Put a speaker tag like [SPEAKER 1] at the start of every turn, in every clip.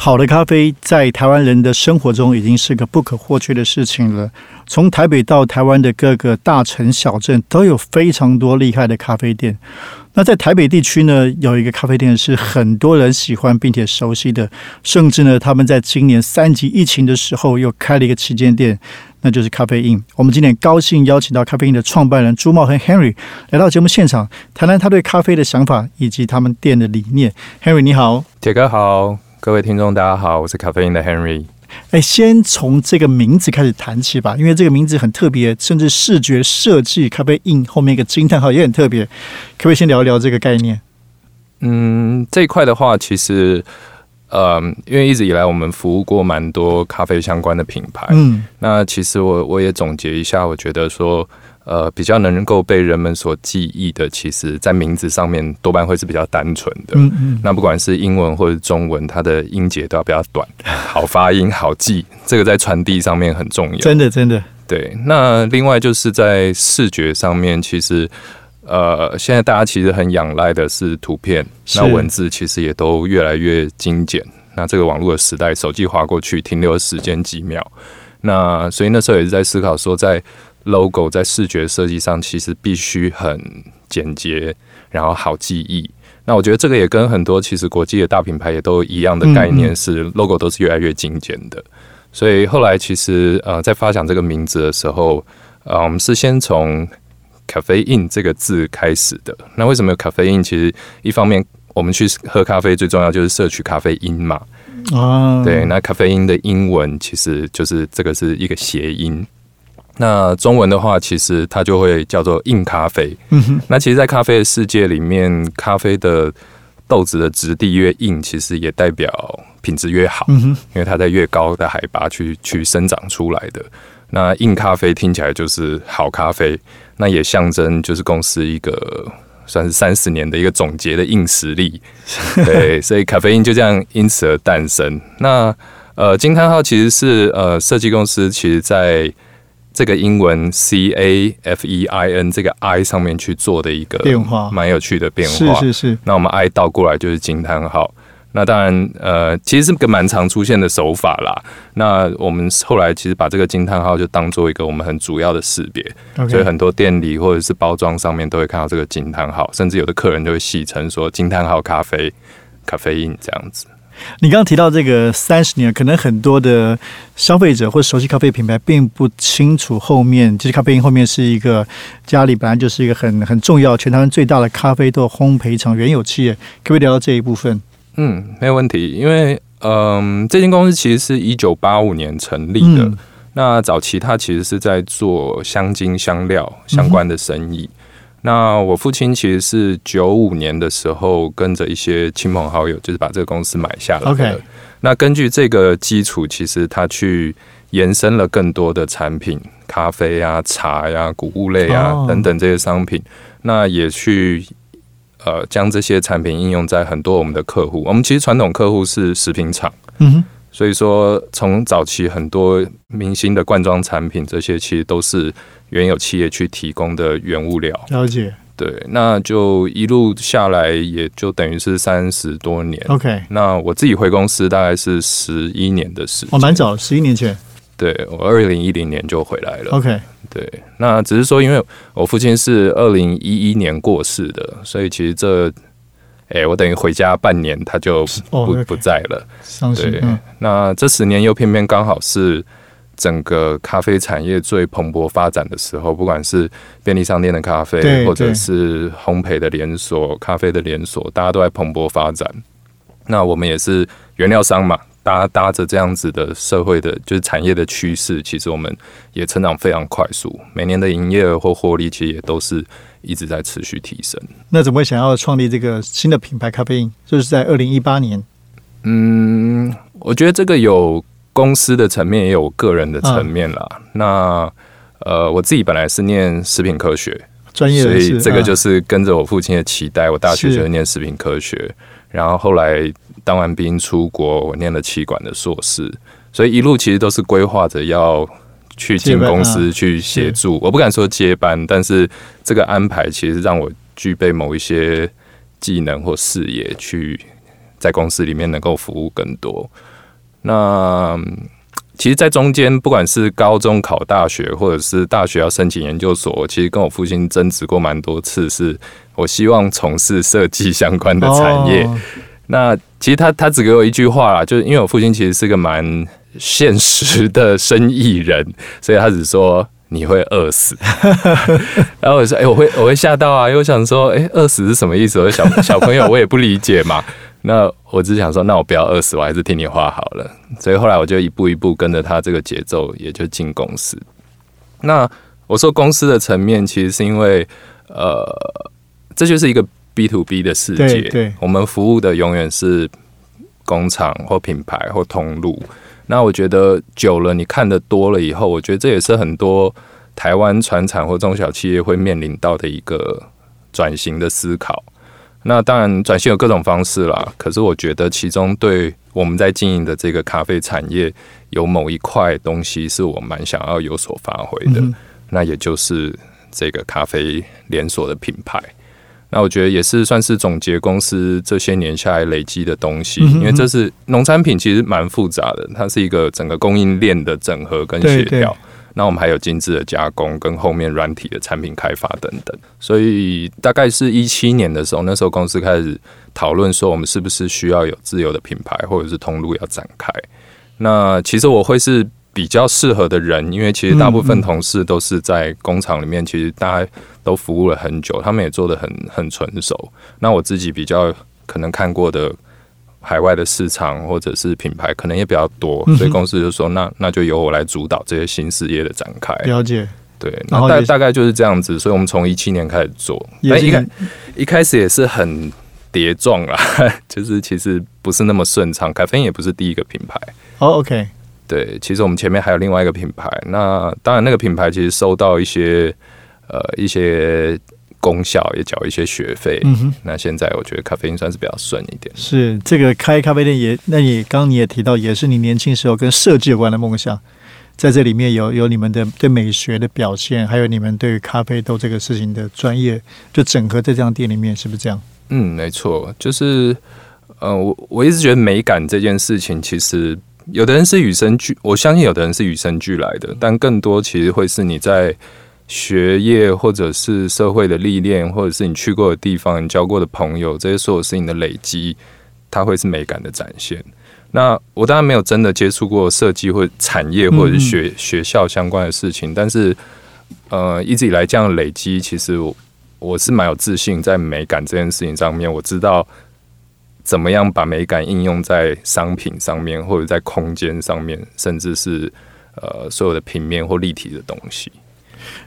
[SPEAKER 1] 好的咖啡在台湾人的生活中已经是个不可或缺的事情了。从台北到台湾的各个大城小镇，都有非常多厉害的咖啡店。那在台北地区呢，有一个咖啡店是很多人喜欢并且熟悉的，甚至呢，他们在今年三级疫情的时候又开了一个旗舰店，那就是咖啡印。我们今天高兴邀请到咖啡印的创办人朱茂和 Henry 来到节目现场，谈谈他对咖啡的想法以及他们店的理念。Henry 你好，
[SPEAKER 2] 铁哥好。各位听众，大家好，我是咖啡因的 Henry。
[SPEAKER 1] 哎，先从这个名字开始谈起吧，因为这个名字很特别，甚至视觉设计，咖啡印后面一个惊叹号也很特别。可不可以先聊一聊这个概念？
[SPEAKER 2] 嗯，这一块的话，其实，呃，因为一直以来我们服务过蛮多咖啡相关的品牌，嗯，那其实我我也总结一下，我觉得说。呃，比较能够被人们所记忆的，其实在名字上面多半会是比较单纯的。嗯嗯。那不管是英文或者中文，它的音节都要比较短，好发音，好记。这个在传递上面很重要。
[SPEAKER 1] 真的，真的。
[SPEAKER 2] 对。那另外就是在视觉上面，其实呃，现在大家其实很仰赖的是图片，那文字其实也都越来越精简。那这个网络的时代，手机划过去停留的时间几秒。那所以那时候也是在思考说，在 logo 在视觉设计上其实必须很简洁，然后好记忆。那我觉得这个也跟很多其实国际的大品牌也都一样的概念，是 logo 都是越来越精简的。所以后来其实呃在发想这个名字的时候，呃我们是先从咖啡因这个字开始的。那为什么有咖啡因？其实一方面我们去喝咖啡最重要就是摄取咖啡因嘛。啊，对，那咖啡因的英文其实就是这个是一个谐音。那中文的话，其实它就会叫做硬咖啡。嗯哼。那其实，在咖啡的世界里面，咖啡的豆子的质地越硬，其实也代表品质越好。嗯哼。因为它在越高的海拔去去生长出来的，那硬咖啡听起来就是好咖啡，那也象征就是公司一个算是三十年的一个总结的硬实力。对，所以咖啡因就这样因此而诞生。那呃，惊叹号其实是呃设计公司，其实在这个英文 C A F E I N 这个 I 上面去做的一个
[SPEAKER 1] 变化，
[SPEAKER 2] 蛮有趣的变化。
[SPEAKER 1] 是是是。
[SPEAKER 2] 那我们 I 倒过来就是惊叹号。那当然，呃，其实是个蛮常出现的手法啦。那我们后来其实把这个惊叹号就当做一个我们很主要的识别，所以很多店里或者是包装上面都会看到这个惊叹号，甚至有的客人就会戏称说惊叹号咖啡、咖啡因这样子。
[SPEAKER 1] 你刚刚提到这个三十年，可能很多的消费者或熟悉咖啡品牌并不清楚后面，其实咖啡因后面是一个家里本来就是一个很很重要、全台湾最大的咖啡豆烘焙厂原有企业，可不可以聊到这一部分？
[SPEAKER 2] 嗯，没有问题，因为嗯，这间公司其实是一九八五年成立的，那早期它其实是在做香精香料相关的生意。那我父亲其实是九五年的时候跟着一些亲朋好友，就是把这个公司买下来的。那根据这个基础，其实他去延伸了更多的产品，咖啡呀、茶呀、谷物类啊等等这些商品。那也去呃将这些产品应用在很多我们的客户。我们其实传统客户是食品厂，嗯哼，所以说从早期很多明星的罐装产品，这些其实都是。原有企业去提供的原物料，
[SPEAKER 1] 了解，
[SPEAKER 2] 对，那就一路下来，也就等于是三十多年。
[SPEAKER 1] OK，
[SPEAKER 2] 那我自己回公司大概是十一年的时间，
[SPEAKER 1] 哦，蛮早，十一年前。
[SPEAKER 2] 对我二零一零年就回来了。
[SPEAKER 1] OK，
[SPEAKER 2] 对，那只是说，因为我父亲是二零一一年过世的，所以其实这，哎，我等于回家半年，他就不不在了。
[SPEAKER 1] 对，
[SPEAKER 2] 那这十年又偏偏刚好是。整个咖啡产业最蓬勃发展的时候，不管是便利商店的咖啡，或者是烘焙的连锁、咖啡的连锁，大家都在蓬勃发展。那我们也是原料商嘛，搭搭着这样子的社会的，就是产业的趋势，其实我们也成长非常快速。每年的营业额或获利，其实也都是一直在持续提升。
[SPEAKER 1] 那怎么会想要创立这个新的品牌咖啡因？就是在二零一八年。
[SPEAKER 2] 嗯，我觉得这个有。公司的层面也有个人的层面啦。那呃，我自己本来是念食品科学，
[SPEAKER 1] 专业
[SPEAKER 2] 所，以这个就
[SPEAKER 1] 啊
[SPEAKER 2] 是跟着我父亲的期待。我大学
[SPEAKER 1] 是
[SPEAKER 2] 就是念食品科学，然后后来当完兵出国，我念了气管的硕士，所以一路其实都是规划着要去进公司
[SPEAKER 1] 啊
[SPEAKER 2] 去协助。我不敢说接班，但是这个安排其实让我具备某一些技能或视野，去在公司里面能够服务更多。那嗯其实，在中间，不管是高中考大学，或者是大学要申请研究所，其实跟我父亲争执过蛮多次，是我希望从事设计相关的产业。
[SPEAKER 1] 哦
[SPEAKER 2] 那其实他他只给我一句话啦，就是因为我父亲其实是个蛮现实的生意人，所以他只说你会饿死。然后我说，哎、我会我会吓到啊，因为我想说，哎、饿死是什么意思？我小小朋友我也不理解嘛。那我只是想说，那我不要饿死，我还是听你话好了。所以后来我就一步一步跟着他这个节奏，也就进公司。那我说公司的层面，其实是因为呃，这就是一个 B to B 的世界。
[SPEAKER 1] 对对
[SPEAKER 2] 我们服务的永远是工厂或品牌或通路。那我觉得久了，你看的多了以后，我觉得这也是很多台湾传产或中小企业会面临到的一个转型的思考。那当然，转型有各种方式啦。可是我觉得其中对我们在经营的这个咖啡产业，有某一块东西是我蛮想要有所发挥的。
[SPEAKER 1] 嗯
[SPEAKER 2] 那也就是这个咖啡连锁的品牌。那我觉得也是算是总结公司这些年下来累积的东西，
[SPEAKER 1] 嗯哼
[SPEAKER 2] 因为这是农产品，其实蛮复杂的，它是一个整个供应链的整合跟协调。那我们还有精致的加工，跟后面软体的产品开发等等。所以大概是一七年的时候，那时候公司开始讨论说，我们是不是需要有自由的品牌或者是通路要展开。那其实我会是比较适合的人，因为其实大部分同事都是在工厂里面，其实大家都服务了很久，他们也做的很很纯熟。那我自己比较可能看过的海外的市场或者是品牌，可能也比较多，所以公司就说，那那就由我来主导这些新事业的展开。
[SPEAKER 1] 了解，
[SPEAKER 2] 对，那大大概就是这样子，所以我们从一七年开始做，但一开一开始也是很跌撞啦，就是其实不是那么顺畅。咖啡因也不是第一个品牌，
[SPEAKER 1] 哦，OK，
[SPEAKER 2] 对，其实我们前面还有另外一个品牌。那当然，那个品牌其实收到一些呃一些功效，也缴一些学费。
[SPEAKER 1] 嗯哼。
[SPEAKER 2] 那现在我觉得咖啡因算是比较顺一点。
[SPEAKER 1] 是这个开咖啡店也，那你刚刚你也提到，也是你年轻时候跟设计有关的梦想，在这里面有有你们的对美学的表现，还有你们对于咖啡豆这个事情的专业，就整合在这样店里面，是不是这样？
[SPEAKER 2] 嗯，没错，就是呃，我我一直觉得美感这件事情，其实有的人是与生俱，我相信有的人是与生俱来的，但更多其实会是你在学业或者是社会的历练，或者是你去过的地方、你交过的朋友，这些所有事情的累积，它会是美感的展现。那我当然没有真的接触过设计或产业或者是学、学校相关的事情，但是呃，一直以来这样的累积，其实我我是蛮有自信在美感这件事情上面，我知道怎么样把美感应用在商品上面，或者在空间上面，甚至是呃所有的平面或立体的东西。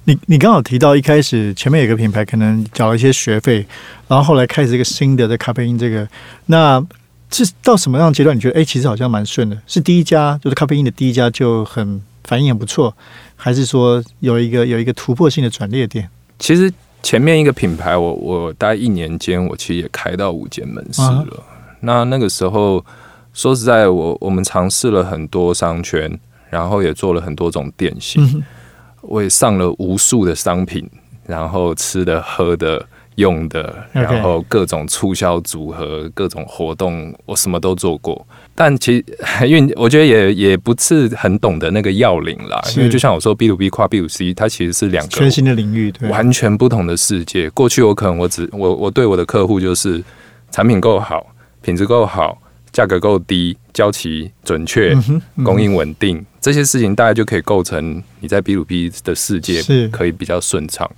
[SPEAKER 1] 你你刚好提到一开始前面有个品牌可能缴了一些学费，然后后来开始一个新的在咖啡因这个，那是到什么样的阶段？你觉得哎、其实好像蛮顺的，是第一家就是咖啡因的第一家就很反应很不错，还是说有一个有一个突破性的转捩点？
[SPEAKER 2] 其实前面一个品牌我，我大概一年间，我其实也开到五间门市了。那那个时候，说实在，我我们尝试了很多商圈，然后也做了很多种店型，
[SPEAKER 1] 嗯
[SPEAKER 2] 我也上了无数的商品，然后吃的、喝的、用的，然后各种促销组合、各种活动，我什么都做过。但其实，因为我觉得也也不是很懂得那个要领啦，因为就像我说，B to B 跨 B to C，它其实是两个
[SPEAKER 1] 全新的领域，对，
[SPEAKER 2] 完全不同的世界。过去我可能我只我我对我的客户就是产品够好，品质够好，价格够低，交期准确，
[SPEAKER 1] 嗯嗯
[SPEAKER 2] 供应稳定，这些事情大概就可以构成你在 B to B 的世界
[SPEAKER 1] 是
[SPEAKER 2] 可以比较顺畅。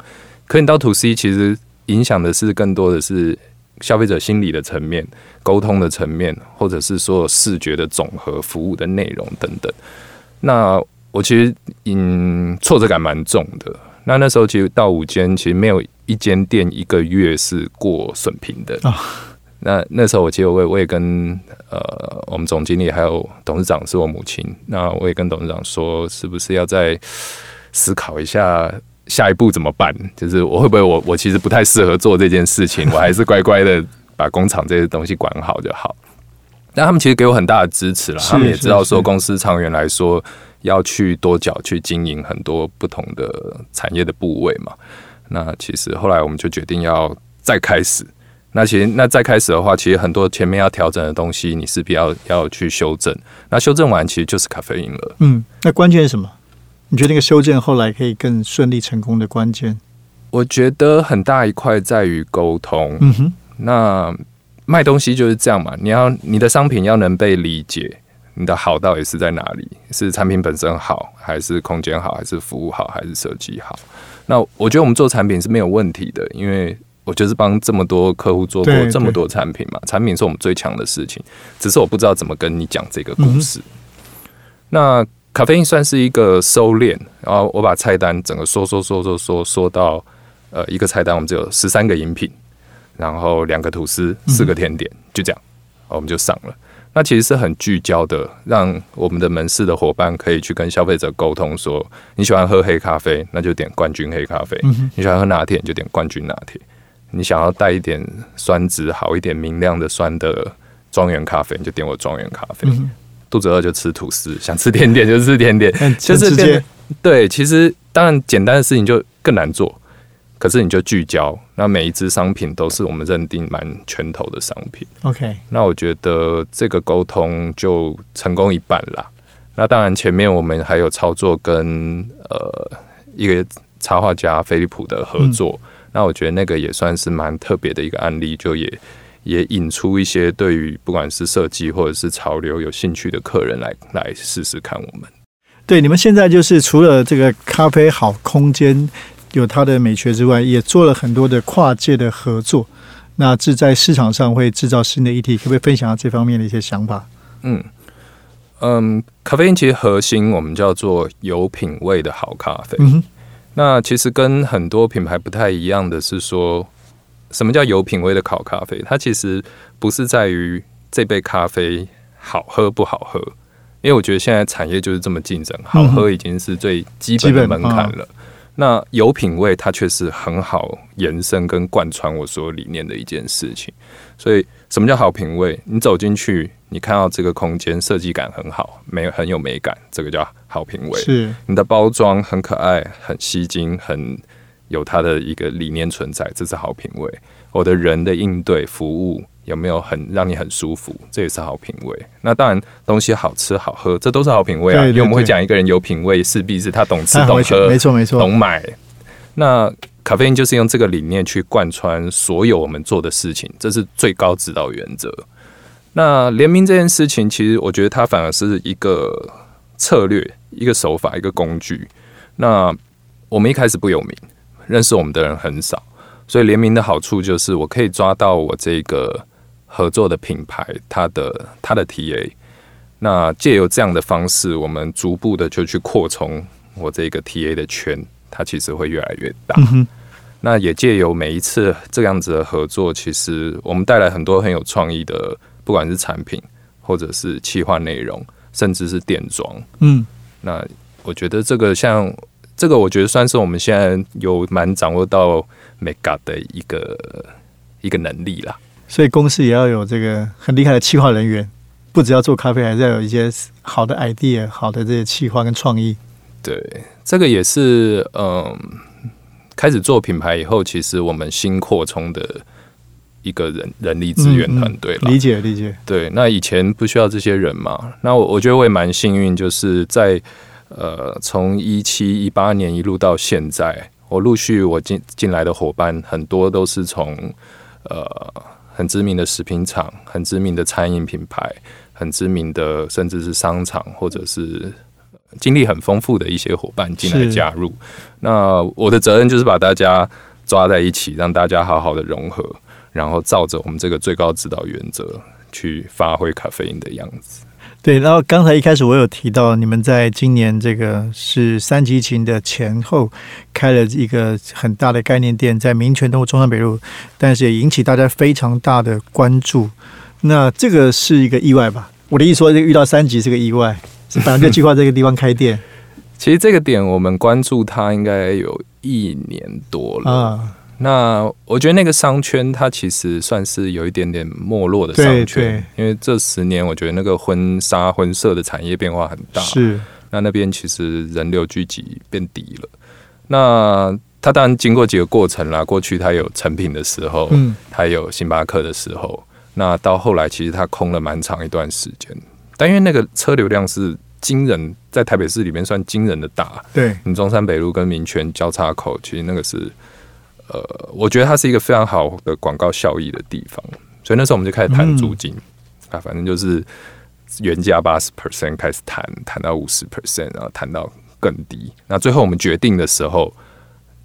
[SPEAKER 2] 可你到 To C，其实影响的是更多的是消费者心理的层面、沟通的层面，或者是所有视觉的总和、服务的内容等等。那我其实嗯挫折感蛮重的。那那时候其实到五间，其实没有一间店一个月是过损平的
[SPEAKER 1] 啊
[SPEAKER 2] 那那时候我其实我也我也跟呃我们总经理还有董事长是我母亲，那我也跟董事长说，是不是要再思考一下下一步怎么办？就是我会不会我我其实不太适合做这件事情，我还是乖乖的把工厂这些东西管好就好。但他们其实给我很大的支持了，他们也知道说公司长远来说要去多角去经营很多不同的产业的部位嘛。那其实后来我们就决定要再开始。那其实那再开始的话，其实很多前面要调整的东西，你势必要要去修正。那修正完，其实就是咖啡因了。
[SPEAKER 1] 嗯，那关键是什么？你觉得那个修正后来可以更顺利成功的关键？
[SPEAKER 2] 我觉得很大一块在于沟通。嗯哼，那。卖东西就是这样嘛，你要你的商品要能被理解，你的好到底是在哪里？是产品本身好，还是空间好，还是服务好，还是设计好？那我觉得我们做产品是没有问题的，因为我就是帮这么多客户做过这么多产品嘛，产品是我们最强的事情，只是我不知道怎么跟你讲这个故事。那咖啡因算是一个收敛，然后我把菜单整个缩缩缩缩缩缩到呃一个菜单，我们只有十三个饮品。然后两个吐司，四个甜点，就这样，我们就上了。那其实是很聚焦的，让我们的门市的伙伴可以去跟消费者沟通，说你喜欢喝黑咖啡，那就点冠军黑咖啡；你喜欢喝拿铁，就点冠军拿铁；你想要带一点酸质好一点、明亮的酸的庄园咖啡，你就点我庄园咖啡。肚子饿就吃吐司，想吃甜点就吃甜点，
[SPEAKER 1] 就是变
[SPEAKER 2] 对。其实当然简单的事情就更难做。可是你就聚焦，那每一只商品都是我们认定蛮拳头的商品。
[SPEAKER 1] OK，
[SPEAKER 2] 那我觉得这个沟通就成功一半啦。那当然前面我们还有操作跟呃一个插画家菲利浦的合作，那我觉得那个也算是蛮特别的一个案例，就也也引出一些对于不管是设计或者是潮流有兴趣的客人来来试试看我们。
[SPEAKER 1] 对，你们现在就是除了这个咖啡好空间。有它的美学之外，也做了很多的跨界的合作。那这在市场上会制造新的议题，可不可以分享下这方面的一些想法？
[SPEAKER 2] 嗯嗯，咖啡因其实核心我们叫做有品味的好咖啡。嗯那其实跟很多品牌不太一样的是说，什么叫有品味的烤咖啡？它其实不是在于这杯咖啡好喝不好喝，因为我觉得现在产业就是这么竞争，好喝已经是最基本的门槛了。那有品味，它却是很好延伸跟贯穿我所有理念的一件事情。所以，什么叫好品味？你走进去，你看到这个空间设计感很好，美很有美感，这个叫好品味。
[SPEAKER 1] 是
[SPEAKER 2] 你的包装很可爱，很吸睛，很有它的一个理念存在，这是好品味。我的人的应对服务。有没有很让你很舒服？这也是好品味。那当然，东西好吃好喝，这都是好品味啊。因为我们会讲一个人有品味，势必是他懂吃懂喝，
[SPEAKER 1] 没错没错，
[SPEAKER 2] 懂买。那咖啡因就是用这个理念去贯穿所有我们做的事情，这是最高指导原则。那联名这件事情，其实我觉得它反而是一个策略、一个手法、一个工具。那我们一开始不有名，认识我们的人很少，所以联名的好处就是我可以抓到我这个。合作的品牌，它的它的 TA，那借由这样的方式，我们逐步的就去扩充我这个 TA 的圈，它其实会越来越大。那也借由每一次这样子的合作，其实我们带来很多很有创意的，不管是产品，或者是企划内容，甚至是店装。嗯，那我觉得这个像这个，我觉得算是我们现在有蛮掌握到 mega 的一个一个能力啦。
[SPEAKER 1] 所以公司也要有这个很厉害的企划人员，不只要做咖啡，还是要有一些好的 idea、好的这些企划跟创意。
[SPEAKER 2] 对，这个也是嗯，开始做品牌以后，其实我们新扩充的一个人人力资源团队
[SPEAKER 1] 理解理解。
[SPEAKER 2] 对，那以前不需要这些人嘛？那我我觉得我也蛮幸运，就是在呃，从一七一八年一路到现在，我陆续我进进来的伙伴很多都是从呃。很知名的食品厂，很知名的餐饮品牌，很知名的甚至是商场，或者是经历很丰富的一些伙伴进来加入。那我的责任就是把大家抓在一起，让大家好好的融合，然后照着我们这个最高指导原则去发挥咖啡因的样子。
[SPEAKER 1] 对，然后刚才一开始我有提到，你们在今年这个是三级琴的前后开了一个很大的概念店，在民权东路中山北路，但是也引起大家非常大的关注。那这个是一个意外吧？我的意思说，遇到三级是个意外，是本来就计划这个地方开店。
[SPEAKER 2] 其实这个点我们关注它应该有一年多了啊。那我觉得那个商圈它其实算是有一点点没落的商圈，因为这十年我觉得那个婚纱婚摄的产业变化很大，
[SPEAKER 1] 是
[SPEAKER 2] 那那边其实人流聚集变低了。那它当然经过几个过程啦，过去它有成品的时候，嗯，它有星巴克的时候，那到后来其实它空了蛮长一段时间，但因为那个车流量是惊人，在台北市里面算惊人的大，
[SPEAKER 1] 对。
[SPEAKER 2] 你中山北路跟民权交叉口，其实那个是。呃，我觉得它是一个非常好的广告效益的地方，所以那时候我们就开始谈租金。啊，反正就是原价八十 percent 开始谈，谈到五十 percent，然后谈到更低。那最后我们决定的时候，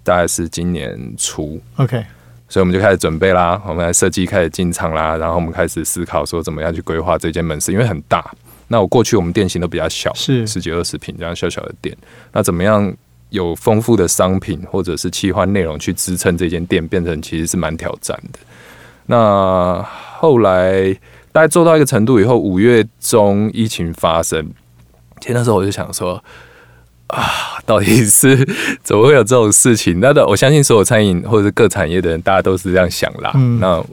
[SPEAKER 2] 大概是今年初
[SPEAKER 1] ，OK，
[SPEAKER 2] 所以我们就开始准备啦，我们来设计开始进场啦，然后我们开始思考说怎么样去规划这间门市，因为很大。那我过去我们店型都比较小，
[SPEAKER 1] 是
[SPEAKER 2] 十几二十平这样小小的店，那怎么样？有丰富的商品或者是企划内容去支撑这间店，变成其实是蛮挑战的。那后来大概做到一个程度以后，五月中疫情发生，其实那时候我就想说，啊，到底是 怎么会有这种事情？那的我相信所有餐饮或者是各产业的人，大家都是这样想啦。那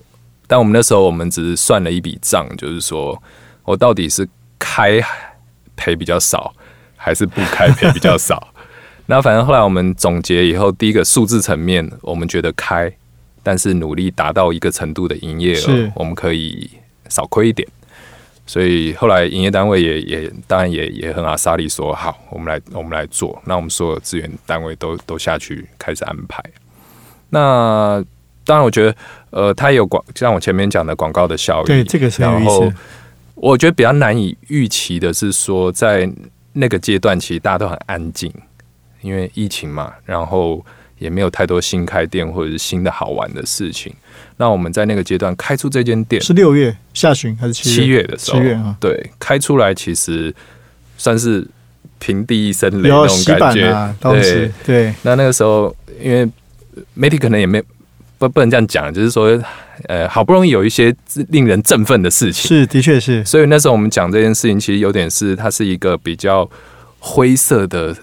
[SPEAKER 2] 但我们那时候我们只是算了一笔账，就是说我到底是开赔比较少，还是不开赔比较少？那反正后来我们总结以后，第一个数字层面，我们觉得开，但是努力达到一个程度的营业额，我们可以少亏一点。所以后来营业单位也也当然也也很阿萨利说好，我们来我们来做。那我们所有资源单位都都下去开始安排。那当然我觉得，呃，它有广像我前面讲的广告的效益，
[SPEAKER 1] 对这个是有意思。
[SPEAKER 2] 我觉得比较难以预期的是说，在那个阶段，其实大家都很安静。因为疫情嘛，然后也没有太多新开店或者是新的好玩的事情。那我们在那个阶段开出这间店
[SPEAKER 1] 是六月下旬还是七
[SPEAKER 2] 月的时候？
[SPEAKER 1] 七月啊，
[SPEAKER 2] 对，开出来其实算是平地一声雷那种感觉。对
[SPEAKER 1] 对，
[SPEAKER 2] 那那个时候因为媒体可能也没不不能这样讲，就是说呃，好不容易有一些令人振奋的事情，
[SPEAKER 1] 是的确是。
[SPEAKER 2] 所以那时候我们讲这件事情，其实有点是它是一个比较灰色的。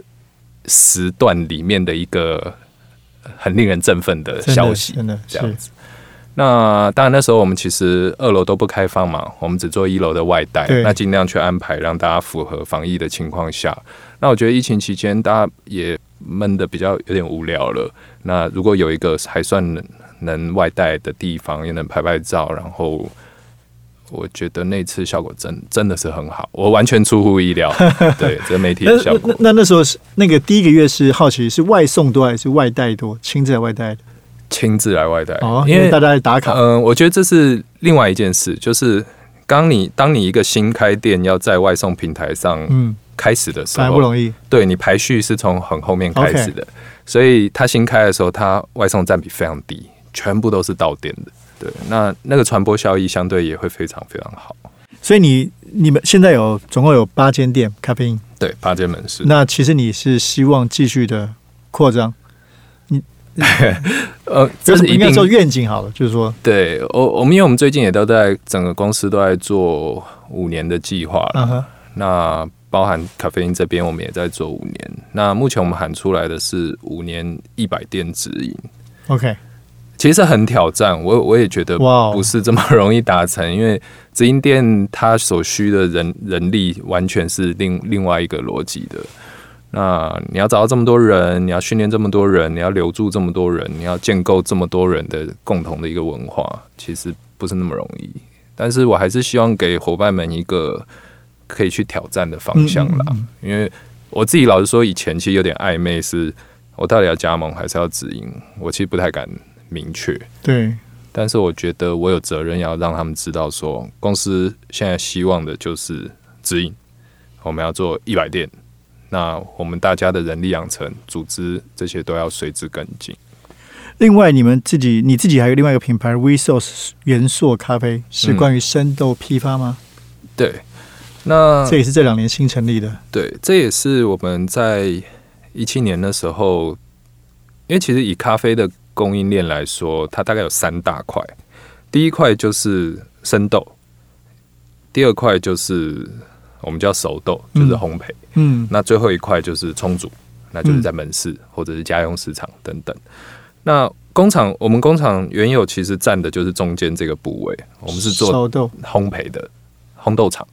[SPEAKER 2] 时段里面的一个很令人振奋的消息，
[SPEAKER 1] 真的
[SPEAKER 2] 这样子。那当然那时候我们其实二楼都不开放嘛，我们只做一楼的外带，那尽量去安排让大家符合防疫的情况下。那我觉得疫情期间大家也闷的比较有点无聊了。那如果有一个还算能能外带的地方，也能拍拍照，然后。我觉得那次效果真真的是很好，我完全出乎意料。对，这媒体的效果。
[SPEAKER 1] 那那时候是那个第一个月是好奇是外送多还是外带多？亲自外带的？
[SPEAKER 2] 亲自来外带
[SPEAKER 1] 哦，因为大家打卡。
[SPEAKER 2] 嗯，我觉得这是另外一件事，就是当你当你一个新开店要在外送平台上嗯开始的时候，
[SPEAKER 1] 不容易。
[SPEAKER 2] 对你排序是从很后面开始的，所以它新开的时候，它外送占比非常低，全部都是到店的。对，那那个传播效益相对也会非常非常好。
[SPEAKER 1] 所以你你们现在有总共有八间店咖啡因，
[SPEAKER 2] 对，八间门市。
[SPEAKER 1] 那其实你是希望继续的扩张？你 呃，这是应该做愿景好了，就是说，
[SPEAKER 2] 对我我们因为我们最近也都在整个公司都在做五年的计划了。那包含咖啡因这边，我们也在做五年。那目前我们喊出来的是五年一百店直营。
[SPEAKER 1] OK。
[SPEAKER 2] 其实很挑战，我我也觉得不是这么容易达成，因为直营店它所需的人人力完全是另另外一个逻辑的。那你要找到这么多人，你要训练这么多人，你要留住这么多人，你要建构这么多人的共同的一个文化，其实不是那么容易。但是我还是希望给伙伴们一个可以去挑战的方向啦。因为我自己老实说，以前其实有点暧昧，是我到底要加盟还是要直营，我其实不太敢。明确
[SPEAKER 1] 对，
[SPEAKER 2] 但是我觉得我有责任要让他们知道，说公司现在希望的就是直营，我们要做一百店，那我们大家的人力养成、组织这些都要随之跟进。
[SPEAKER 1] 另外，你们自己你自己还有另外一个品牌 Resource 元素咖啡，是关于生豆批发吗？
[SPEAKER 2] 对，那
[SPEAKER 1] 这也是这两年新成立的。
[SPEAKER 2] 对，这也是我们在一七年的时候，因为其实以咖啡的。供应链来说，它大概有三大块。第一块就是生豆，第二块就是我们叫熟豆，就是烘焙。嗯，那最后一块就是冲煮，那就是在门市或者是家用市场等等。那工厂，我们工厂原有其实占的就是中间这个部位，我们是做烘焙的烘豆厂，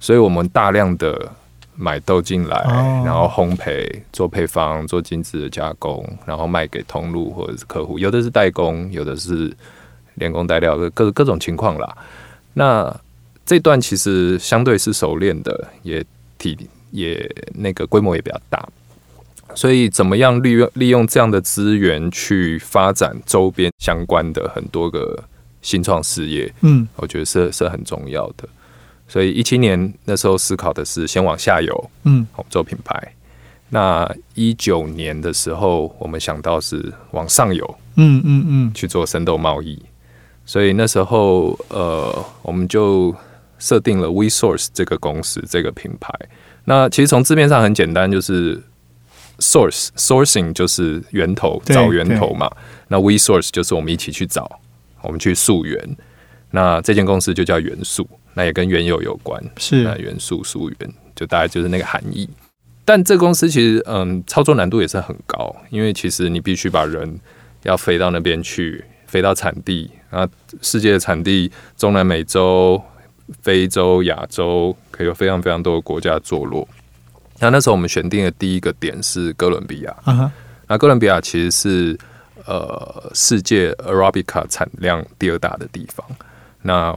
[SPEAKER 2] 所以我们大量的买豆进来，然后烘焙做配方，做精致的加工，然后卖给通路或者是客户，有的是代工，有的是连工带料，各各种情况啦。那这段其实相对是熟练的，也体也那个规模也比较大。所以，怎么样利用利用这样的资源去发展周边相关的很多个新创事业？嗯，我觉得是是很重要的。所以一七年那时候思考的是先往下游，嗯，做品牌。那一九年的时候，我们想到是往上游，嗯嗯嗯，去做深度贸易。所以那时候，呃，我们就设定了 WeSource 这个公司这个品牌。那其实从字面上很简单，就是。Source sourcing 就是源头，找源头嘛。那 We Source 就是我们一起去找，我们去溯源。那这间公司就叫元素，那也跟原有有关。
[SPEAKER 1] 是那
[SPEAKER 2] 元素溯源，就大概就是那个含义。但这公司其实，嗯，操作难度也是很高，因为其实你必须把人要飞到那边去，飞到产地啊，世界的产地，中南美洲、非洲、亚洲，可以有非常非常多的国家坐落。那那时候我们选定的第一个点是哥伦比亚。那哥伦比亚其实是呃世界 Arabica 产量第二大的地方。那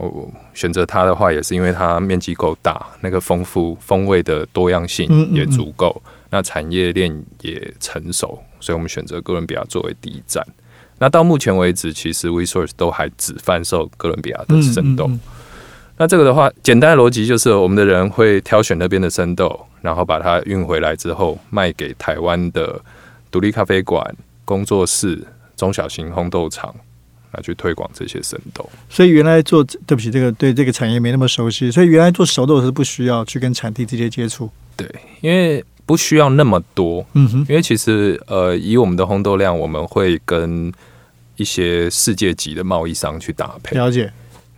[SPEAKER 2] 选择它的话，也是因为它面积够大，那个丰富风味的多样性也足够，那产业链也成熟，所以我们选择哥伦比亚作为第一站。那到目前为止，其实 WeSource 都还只贩售哥伦比亚的生豆。那这个的话，简单的逻辑就是，我们的人会挑选那边的生豆，然后把它运回来之后，卖给台湾的独立咖啡馆、工作室、中小型烘豆厂，来去推广这些生豆。
[SPEAKER 1] 所以原来做对不起，这个对这个产业没那么熟悉，所以原来做熟豆是不需要去跟产地直接接触。
[SPEAKER 2] 对，因为不需要那么多。嗯哼，因为其实呃，以我们的烘豆量，我们会跟一些世界级的贸易商去搭配。
[SPEAKER 1] 了解。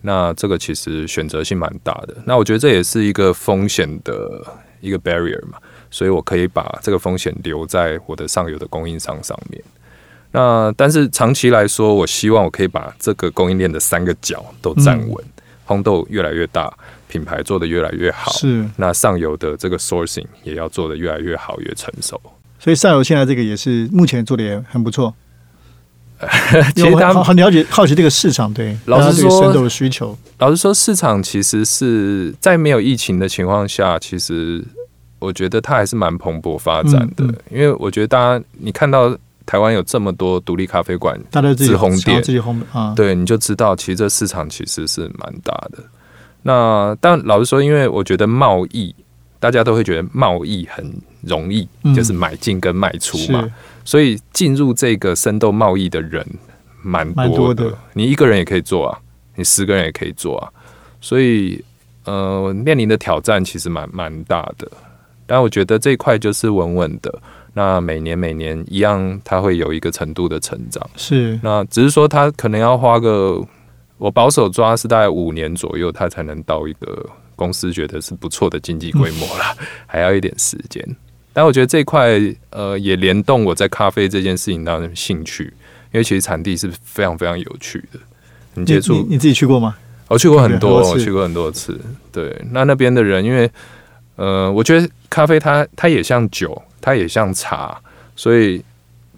[SPEAKER 2] 那这个其实选择性蛮大的，那我觉得这也是一个风险的一个 barrier 嘛，所以我可以把这个风险留在我的上游的供应商上面。那但是长期来说，我希望我可以把这个供应链的三个角都站稳，红豆越来越大，品牌做得越来越好，
[SPEAKER 1] 是
[SPEAKER 2] 那上游的这个 sourcing 也要做得越来越好，越成熟。
[SPEAKER 1] 所以上游现在这个也是目前做的也很不错。
[SPEAKER 2] 其实他
[SPEAKER 1] 很了解、好奇这个市场，对，
[SPEAKER 2] 老实说，
[SPEAKER 1] 深度的需求。
[SPEAKER 2] 老实说，市场其实是在没有疫情的情况下，其实我觉得它还是蛮蓬勃发展的。因为我觉得，大家你看到台湾有这么多独立咖啡馆、
[SPEAKER 1] 自
[SPEAKER 2] 烘店、
[SPEAKER 1] 自己烘啊，
[SPEAKER 2] 对，你就知道其实这市场其实是蛮大的。那但老实说，因为我觉得贸易，大家都会觉得贸易很容易，就是买进跟卖出嘛。所以进入这个生豆贸易的人蛮多的，你一个人也可以做啊，你十个人也可以做啊。所以呃，面临的挑战其实蛮蛮大的。但我觉得这一块就是稳稳的，那每年每年一样，它会有一个程度的成长。
[SPEAKER 1] 是，
[SPEAKER 2] 那只是说它可能要花个，我保守抓是大概五年左右，它才能到一个公司觉得是不错的经济规模了，还要一点时间。但我觉得这块呃也联动我在咖啡这件事情当中兴趣，因为其实产地是非常非常有趣的。
[SPEAKER 1] 你
[SPEAKER 2] 接触
[SPEAKER 1] 你自己去过吗？
[SPEAKER 2] 我去过很多，我去过很多次。对，那那边的人，因为呃，我觉得咖啡它它也像酒，它也像茶，所以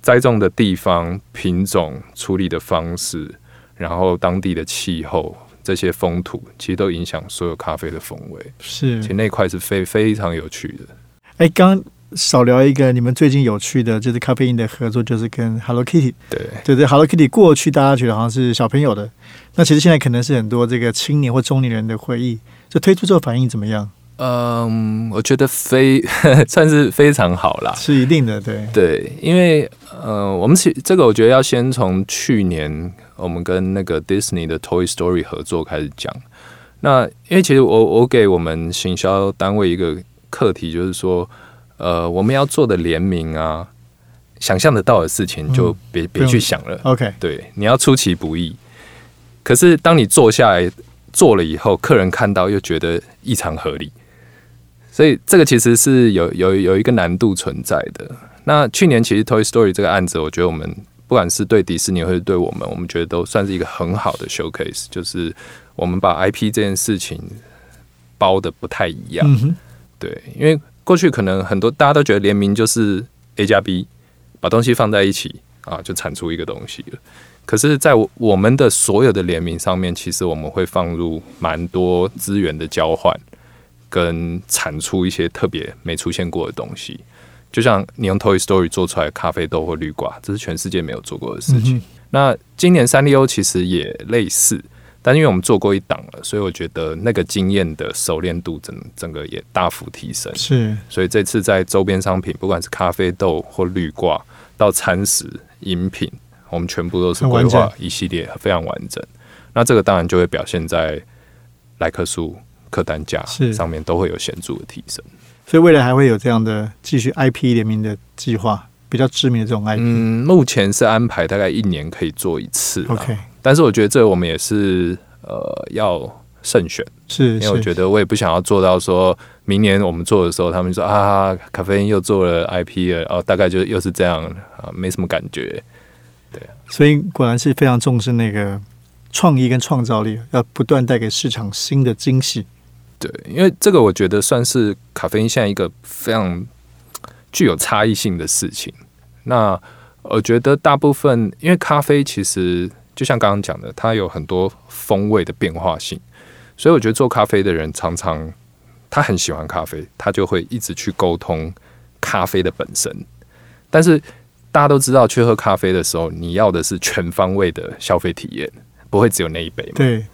[SPEAKER 2] 栽种的地方、品种、处理的方式，然后当地的气候这些风土，其实都影响所有咖啡的风味。
[SPEAKER 1] 是，
[SPEAKER 2] 其实那块是非非常有趣的。
[SPEAKER 1] 哎，刚。少聊一个，你们最近有趣的，就是咖啡因的合作，就是跟 Hello Kitty。
[SPEAKER 2] 对
[SPEAKER 1] 对对，Hello Kitty 过去大家觉得好像是小朋友的，那其实现在可能是很多这个青年或中年人的回忆。这推出之后反应怎么样？
[SPEAKER 2] 嗯，我觉得非 算是非常好啦，
[SPEAKER 1] 是一定的，对
[SPEAKER 2] 对，因为呃，我们其这个我觉得要先从去年我们跟那个 Disney 的 Toy Story 合作开始讲。那因为其实我我给我们行销单位一个课题，就是说。呃，我们要做的联名啊，想象得到的事情就别别去想了。
[SPEAKER 1] OK，
[SPEAKER 2] 对，你要出其不意。可是当你做下来做了以后，客人看到又觉得异常合理，所以这个其实是有有有一个难度存在的。那去年其实 Toy Story 这个案子，我觉得我们不管是对迪士尼，或者对我们，我们觉得都算是一个很好的 showcase，就是我们把 IP 这件事情包的不太一样。对，因为过去可能很多大家都觉得联名就是 A 加 B，把东西放在一起啊，就产出一个东西了。可是，在我们的所有的联名上面，其实我们会放入蛮多资源的交换，跟产出一些特别没出现过的东西。就像你用 Toy Story 做出来咖啡豆或绿瓜，这是全世界没有做过的事情。那今年三丽鸥其实也类似，但因为我们做过一档了，所以我觉得那个经验的熟练度整整个也大幅提升。
[SPEAKER 1] 是，
[SPEAKER 2] 所以这次在周边商品，不管是咖啡豆或绿挂，到餐食饮品。我们全部都是规划一系列非常完整，那这个当然就会表现在来客数、客单价上面都会有显著的提升。
[SPEAKER 1] 所以未来还会有这样的继续 IP 联名的计划，比较知名的这种 IP。
[SPEAKER 2] 嗯，目前是安排大概一年可以做一次。
[SPEAKER 1] OK，
[SPEAKER 2] 但是我觉得这我们也是呃要慎选，
[SPEAKER 1] 是
[SPEAKER 2] 因为我觉得我也不想要做到说明年我们做的时候，他们说啊，咖啡因又做了 IP 了，哦，大概就又是这样啊，没什么感觉。对，
[SPEAKER 1] 所以果然是非常重视那个创意跟创造力，要不断带给市场新的惊喜。
[SPEAKER 2] 对，因为这个我觉得算是咖啡因现在一个非常具有差异性的事情。那我觉得大部分，因为咖啡其实就像刚刚讲的，它有很多风味的变化性，所以我觉得做咖啡的人常常他很喜欢咖啡，他就会一直去沟通咖啡的本身，但是。大家都知道，去喝咖啡的时候，你要的是全方位的消费体验，不会只有那一杯。
[SPEAKER 1] 对，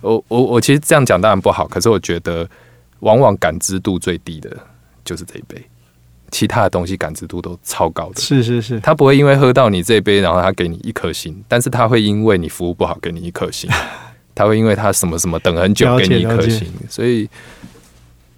[SPEAKER 2] 我我我其实这样讲当然不好，可是我觉得，往往感知度最低的就是这一杯，其他的东西感知度都超高的。
[SPEAKER 1] 是是是，
[SPEAKER 2] 他不会因为喝到你这杯，然后他给你一颗星，但是他会因为你服务不好给你一颗星，他会因为他什么什么等很久给你一颗星，所以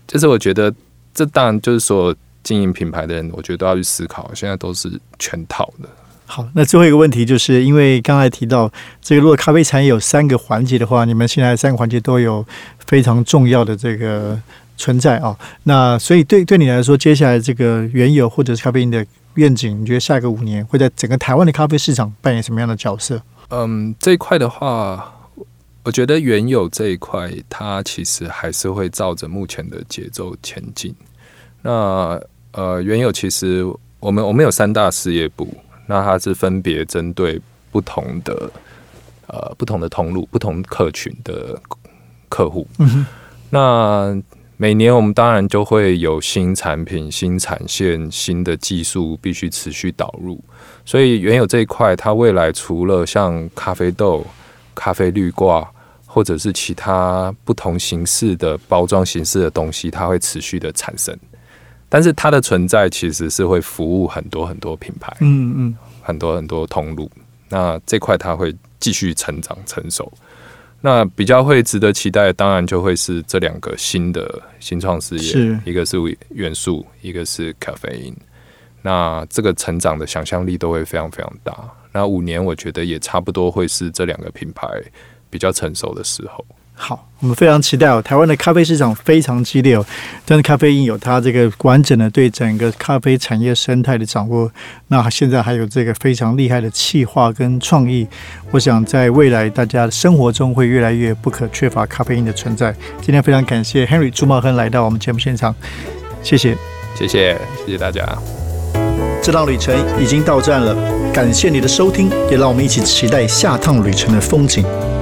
[SPEAKER 2] 就是我觉得这当然就是说。经营品牌的人，我觉得都要去思考，现在都是全套的。
[SPEAKER 1] 好，那最后一个问题，就是因为刚才提到这个，如果咖啡产业有三个环节的话，你们现在三个环节都有非常重要的这个存在啊。那所以对对你来说，接下来这个原有或者是咖啡因的愿景，你觉得下一个五年会在整个台湾的咖啡市场扮演什么样的角色？
[SPEAKER 2] 嗯，这一块的话，我觉得原有这一块，它其实还是会照着目前的节奏前进。那呃，原有其实我们我们有三大事业部，那它是分别针对不同的呃不同的通路、不同客群的客户。嗯那每年我们当然就会有新产品、新产线、新的技术必须持续导入，所以原有这一块，它未来除了像咖啡豆、咖啡滤挂，或者是其他不同形式的包装形式的东西，它会持续的产生。但是它的存在其实是会服务很多很多品牌，
[SPEAKER 1] 嗯嗯，
[SPEAKER 2] 很多很多通路。那这块它会继续成长成熟。那比较会值得期待，当然就会是这两个新的新创事业，一个是元素，一个是咖啡因。那这个成长的想象力都会非常非常大。那五年我觉得也差不多会是这两个品牌比较成熟的时候。
[SPEAKER 1] 好，我们非常期待哦。台湾的咖啡市场非常激烈哦，但是咖啡因有它这个完整的对整个咖啡产业生态的掌握。那现在还有这个非常厉害的气化跟创意，我想在未来大家的生活中会越来越不可缺乏咖啡因的存在。今天非常感谢 Henry 朱茂亨来到我们节目现场，谢谢，
[SPEAKER 2] 谢谢，谢谢大家。
[SPEAKER 1] 这趟旅程已经到站了，感谢你的收听，也让我们一起期待下趟旅程的风景。